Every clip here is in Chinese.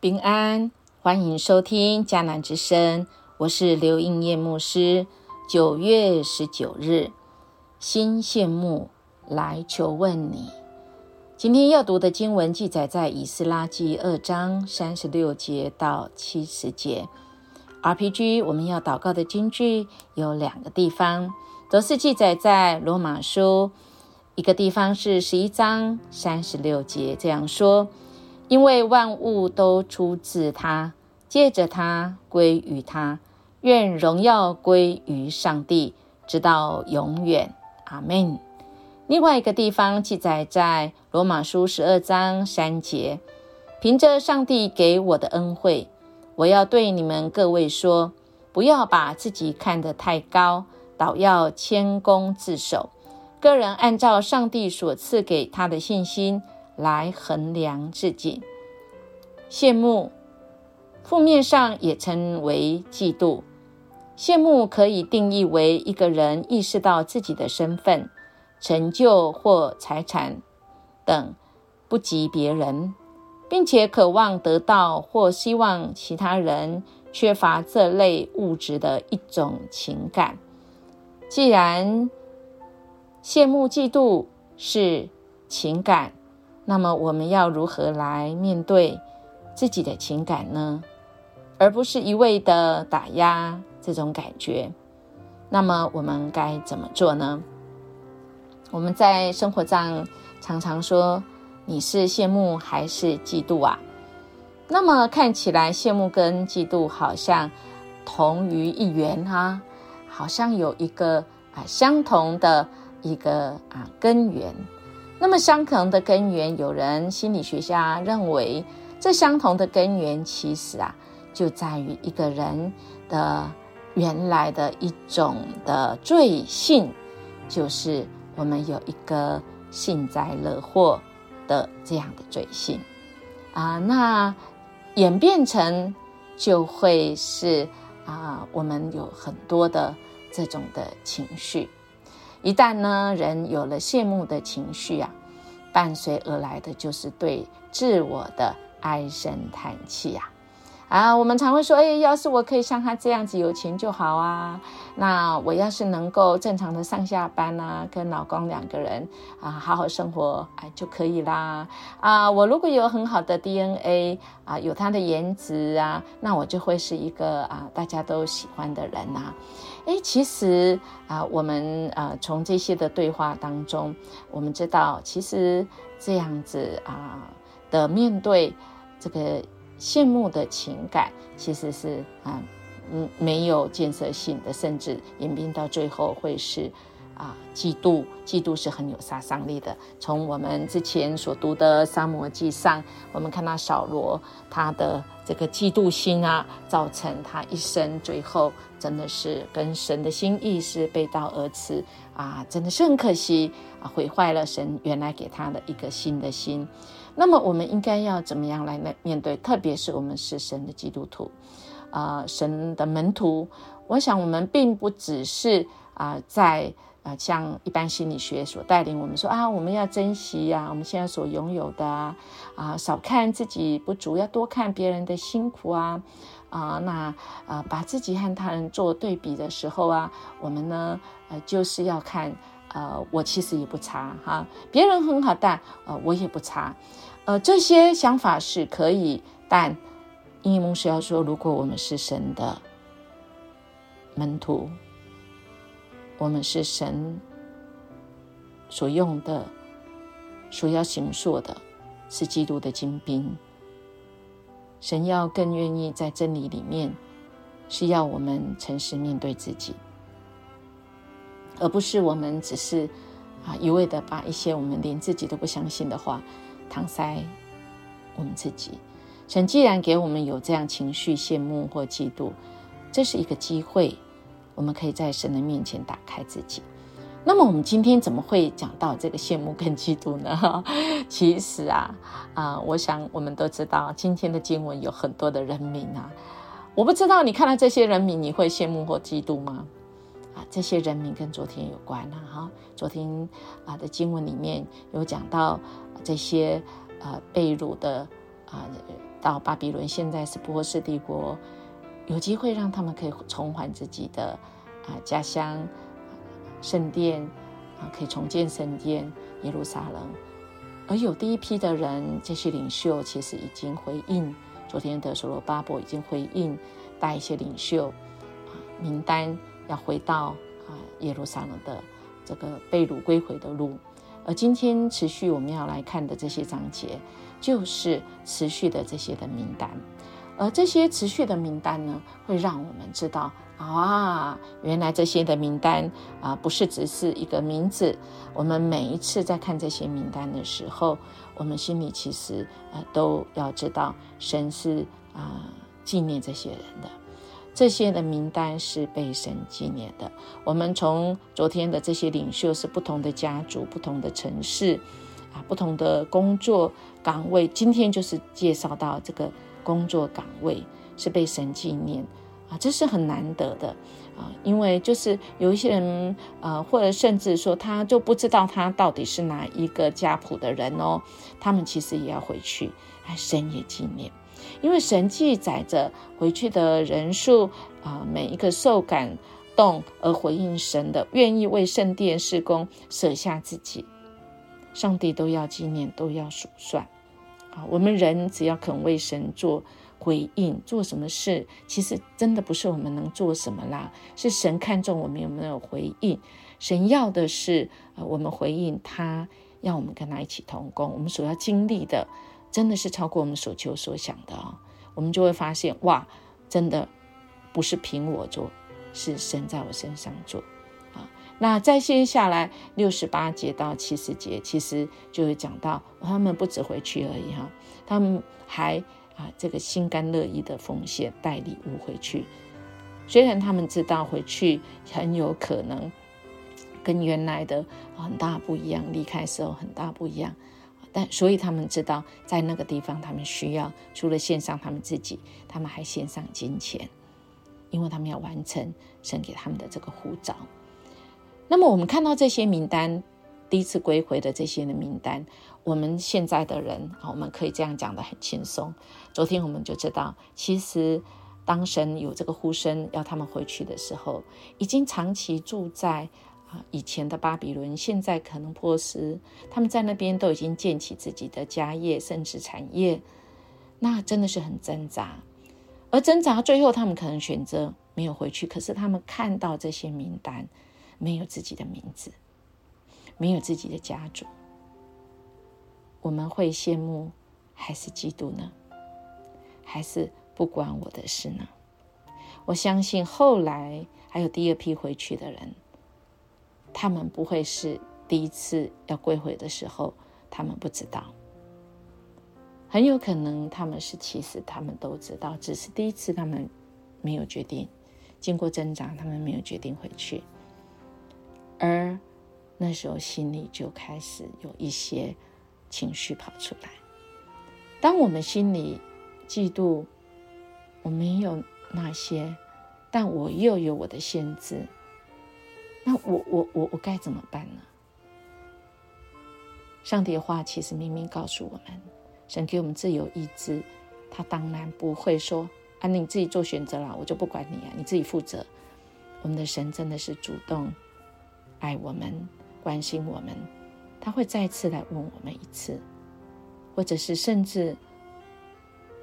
平安，欢迎收听迦南之声，我是刘应叶牧师。九月十九日，新羡慕来求问你。今天要读的经文记载在以斯拉记二章三十六节到七十节。RPG 我们要祷告的经句有两个地方，都是记载在罗马书。一个地方是十一章三十六节这样说。因为万物都出自他，借着他归于他，愿荣耀归于上帝，直到永远。阿门。另外一个地方记载在罗马书十二章三节，凭着上帝给我的恩惠，我要对你们各位说，不要把自己看得太高，倒要谦恭自守。个人按照上帝所赐给他的信心。来衡量自己，羡慕，负面上也称为嫉妒。羡慕可以定义为一个人意识到自己的身份、成就或财产等不及别人，并且渴望得到或希望其他人缺乏这类物质的一种情感。既然羡慕、嫉妒是情感。那么我们要如何来面对自己的情感呢？而不是一味的打压这种感觉。那么我们该怎么做呢？我们在生活上常常说你是羡慕还是嫉妒啊？那么看起来羡慕跟嫉妒好像同于一源哈，好像有一个啊相同的一个啊根源。那么相同的根源，有人心理学家认为，这相同的根源其实啊，就在于一个人的原来的一种的罪性，就是我们有一个幸灾乐祸的这样的罪性啊，那演变成就会是啊，我们有很多的这种的情绪。一旦呢，人有了羡慕的情绪啊，伴随而来的就是对自我的唉声叹气呀。啊，我们常会说，哎，要是我可以像他这样子有钱就好啊。那我要是能够正常的上下班啊，跟老公两个人啊好好生活，哎就可以啦。啊，我如果有很好的 DNA 啊，有他的颜值啊，那我就会是一个啊大家都喜欢的人呐。哎，其实啊，我们呃从这些的对话当中，我们知道，其实这样子啊的面对这个。羡慕的情感其实是啊，嗯，没有建设性的，甚至演变到最后会是啊，嫉妒。嫉妒是很有杀伤力的。从我们之前所读的《沙摩记》上，我们看到扫罗他的这个嫉妒心啊，造成他一生最后真的是跟神的心意是背道而驰啊，真的是很可惜啊，毁坏了神原来给他的一个新的心。那么我们应该要怎么样来面面对？特别是我们是神的基督徒，啊，神的门徒。我想我们并不只是啊，在啊，像一般心理学所带领我们说啊，我们要珍惜呀，我们现在所拥有的啊，啊少看自己不足，要多看别人的辛苦啊，啊，那啊，把自己和他人做对比的时候啊，我们呢，呃，就是要看。呃，我其实也不差哈，别人很好，但呃，我也不差。呃，这些想法是可以，但英语牧师要说，如果我们是神的门徒，我们是神所用的、所要行说的，是基督的精兵。神要更愿意在真理里面，是要我们诚实面对自己。而不是我们只是啊一味的把一些我们连自己都不相信的话搪塞我们自己。神既然给我们有这样情绪羡慕或嫉妒，这是一个机会，我们可以在神的面前打开自己。那么我们今天怎么会讲到这个羡慕跟嫉妒呢？其实啊啊，我想我们都知道，今天的经文有很多的人名啊，我不知道你看到这些人名，你会羡慕或嫉妒吗？啊，这些人名跟昨天有关啊，哈，昨天啊的经文里面有讲到这些呃被掳的啊到巴比伦，现在是波斯帝国，有机会让他们可以重返自己的啊家乡圣殿啊，可以重建圣殿耶路撒冷。而有第一批的人，这些领袖其实已经回应，昨天的所罗巴伯已经回应，带一些领袖啊名单要回到啊耶路撒冷的这个被掳归回的路。而今天持续我们要来看的这些章节，就是持续的这些的名单。而这些持续的名单呢，会让我们知道啊，原来这些的名单啊，不是只是一个名字。我们每一次在看这些名单的时候，我们心里其实呃都要知道，神是啊纪念这些人的。这些的名单是被神纪念的。我们从昨天的这些领袖是不同的家族、不同的城市啊、不同的工作岗位，今天就是介绍到这个。工作岗位是被神纪念。啊，这是很难得的。啊，因为就是有一些人呃，或者甚至说他就不知道他到底是哪一个家谱的人哦，他们其实也要回去，神也纪念，因为神记载着回去的人数啊，每一个受感动而回应神的，愿意为圣殿施工舍下自己，上帝都要纪念，都要数算。啊，我们人只要肯为神做回应，做什么事，其实真的不是我们能做什么啦，是神看重我们有没有回应。神要的是，呃，我们回应他，要我们跟他一起同工。我们所要经历的，真的是超过我们所求所想的啊！我们就会发现，哇，真的不是凭我做，是神在我身上做。那再接下来六十八节到七十节，其实就会讲到他们不止回去而已哈，他们还啊这个心甘乐意的奉献带礼物回去。虽然他们知道回去很有可能跟原来的很大不一样，离开时候很大不一样，但所以他们知道在那个地方他们需要除了献上他们自己，他们还献上金钱，因为他们要完成神给他们的这个护照。那么我们看到这些名单，第一次归回的这些的名单，我们现在的人，我们可以这样讲的很轻松。昨天我们就知道，其实当神有这个呼声要他们回去的时候，已经长期住在啊以前的巴比伦，现在可能波斯，他们在那边都已经建起自己的家业，甚至产业，那真的是很挣扎。而挣扎最后，他们可能选择没有回去，可是他们看到这些名单。没有自己的名字，没有自己的家族，我们会羡慕还是嫉妒呢？还是不关我的事呢？我相信后来还有第二批回去的人，他们不会是第一次要归回的时候，他们不知道，很有可能他们是其实他们都知道，只是第一次他们没有决定，经过挣扎，他们没有决定回去。而那时候心里就开始有一些情绪跑出来。当我们心里嫉妒我没有那些，但我又有我的限制，那我我我我该怎么办呢？上帝的话其实明明告诉我们，神给我们自由意志，他当然不会说啊你自己做选择了，我就不管你啊，你自己负责。我们的神真的是主动。爱我们，关心我们，他会再次来问我们一次，或者是甚至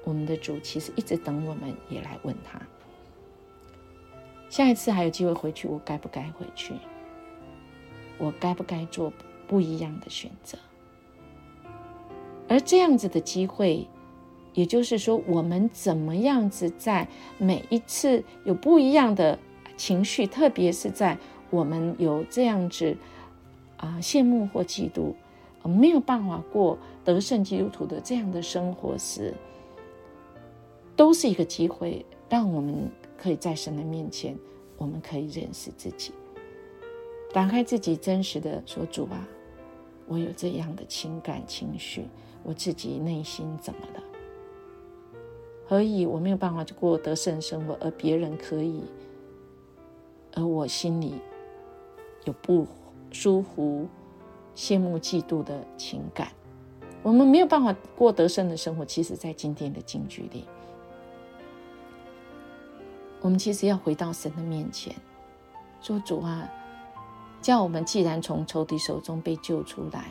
我们的主其实一直等我们也来问他。下一次还有机会回去，我该不该回去？我该不该做不一样的选择？而这样子的机会，也就是说，我们怎么样子在每一次有不一样的情绪，特别是在。我们有这样子啊，羡慕或嫉妒，没有办法过得胜基督徒的这样的生活时，都是一个机会，让我们可以在神的面前，我们可以认识自己，打开自己真实的说：“主啊，我有这样的情感情绪，我自己内心怎么了？何以我没有办法过得胜生活，而别人可以，而我心里？”有不舒服、羡慕、嫉妒的情感，我们没有办法过得胜的生活。其实，在今天的京剧里，我们其实要回到神的面前，说：“主啊，叫我们既然从仇敌手中被救出来，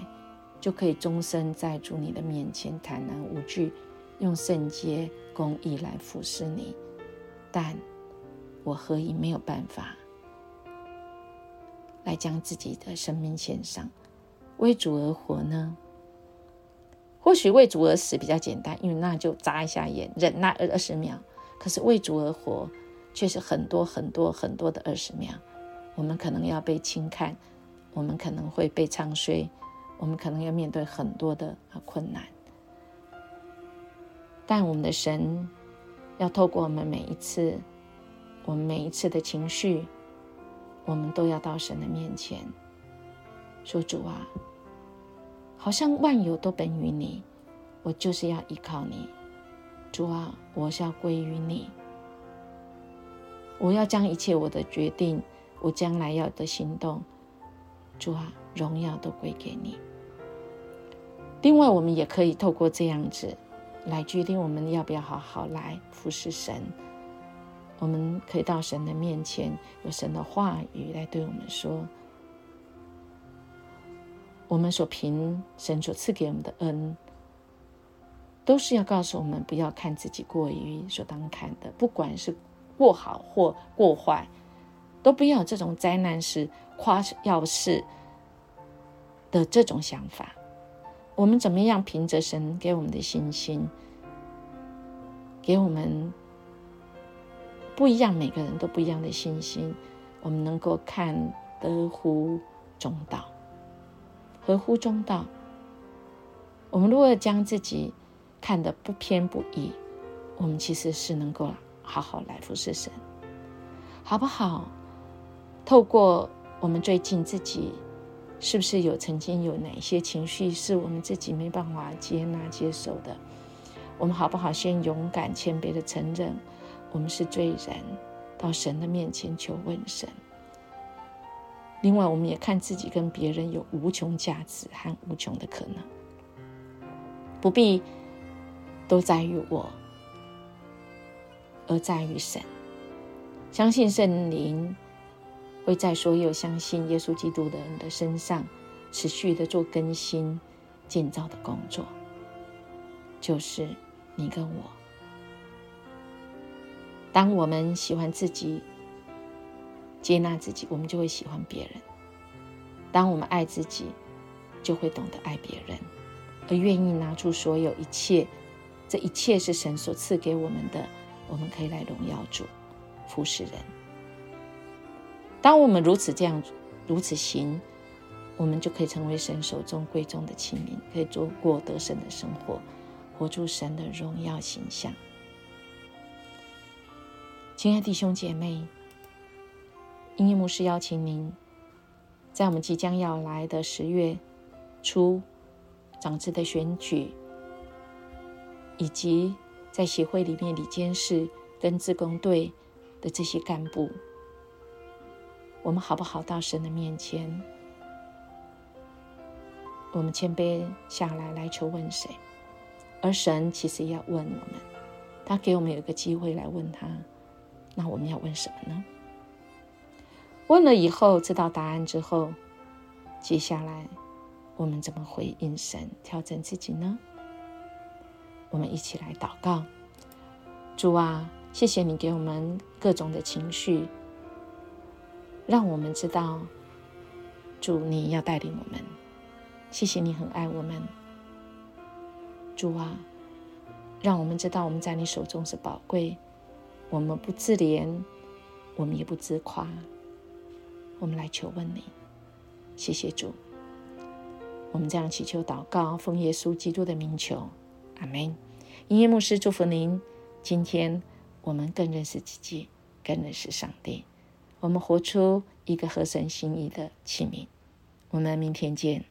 就可以终身在主你的面前坦然无惧，用圣洁公义来服侍你。但我何以没有办法来将自己的生命献上，为主而活呢？”或许为主而死比较简单，因为那就眨一下眼，忍耐二二十秒。可是为主而活，却是很多很多很多的二十秒。我们可能要被轻看，我们可能会被唱衰，我们可能要面对很多的困难。但我们的神要透过我们每一次，我们每一次的情绪，我们都要到神的面前，说主啊。好像万有都本于你，我就是要依靠你，主啊，我是要归于你。我要将一切我的决定，我将来要的行动，主啊，荣耀都归给你。另外，我们也可以透过这样子来决定我们要不要好好来服侍神。我们可以到神的面前，有神的话语来对我们说。我们所凭神所赐给我们的恩，都是要告诉我们，不要看自己过于所当看的，不管是过好或过坏，都不要这种灾难式、夸耀式的这种想法。我们怎么样凭着神给我们的信心，给我们不一样，每个人都不一样的信心，我们能够看得乎中道。合乎中道。我们如果将自己看得不偏不倚，我们其实是能够好好来服侍神，好不好？透过我们最近自己，是不是有曾经有哪些情绪是我们自己没办法接纳接受的？我们好不好先勇敢谦卑的承认，我们是罪人，到神的面前求问神。另外，我们也看自己跟别人有无穷价值和无穷的可能，不必都在于我，而在于神。相信圣灵会在所有相信耶稣基督的人的身上持续的做更新、建造的工作，就是你跟我。当我们喜欢自己。接纳自己，我们就会喜欢别人。当我们爱自己，就会懂得爱别人，而愿意拿出所有一切，这一切是神所赐给我们的，我们可以来荣耀主，服侍人。当我们如此这样如此行，我们就可以成为神手中贵重的器皿，可以做过得神的生活，活出神的荣耀形象。亲爱弟兄姐妹。音乐牧师邀请您，在我们即将要来的十月初长子的选举，以及在协会里面理监事跟自工队的这些干部，我们好不好到神的面前？我们谦卑下来来求问谁？而神其实要问我们，他给我们有一个机会来问他，那我们要问什么呢？问了以后知道答案之后，接下来我们怎么回应神、调整自己呢？我们一起来祷告：主啊，谢谢你给我们各种的情绪，让我们知道主你要带领我们。谢谢你很爱我们，主啊，让我们知道我们在你手中是宝贵，我们不自怜，我们也不自夸。我们来求问你，谢谢主。我们这样祈求祷告，奉耶稣基督的名求，阿门。音乐牧师祝福您。今天我们更认识自己，更认识上帝。我们活出一个合神心意的器皿。我们明天见。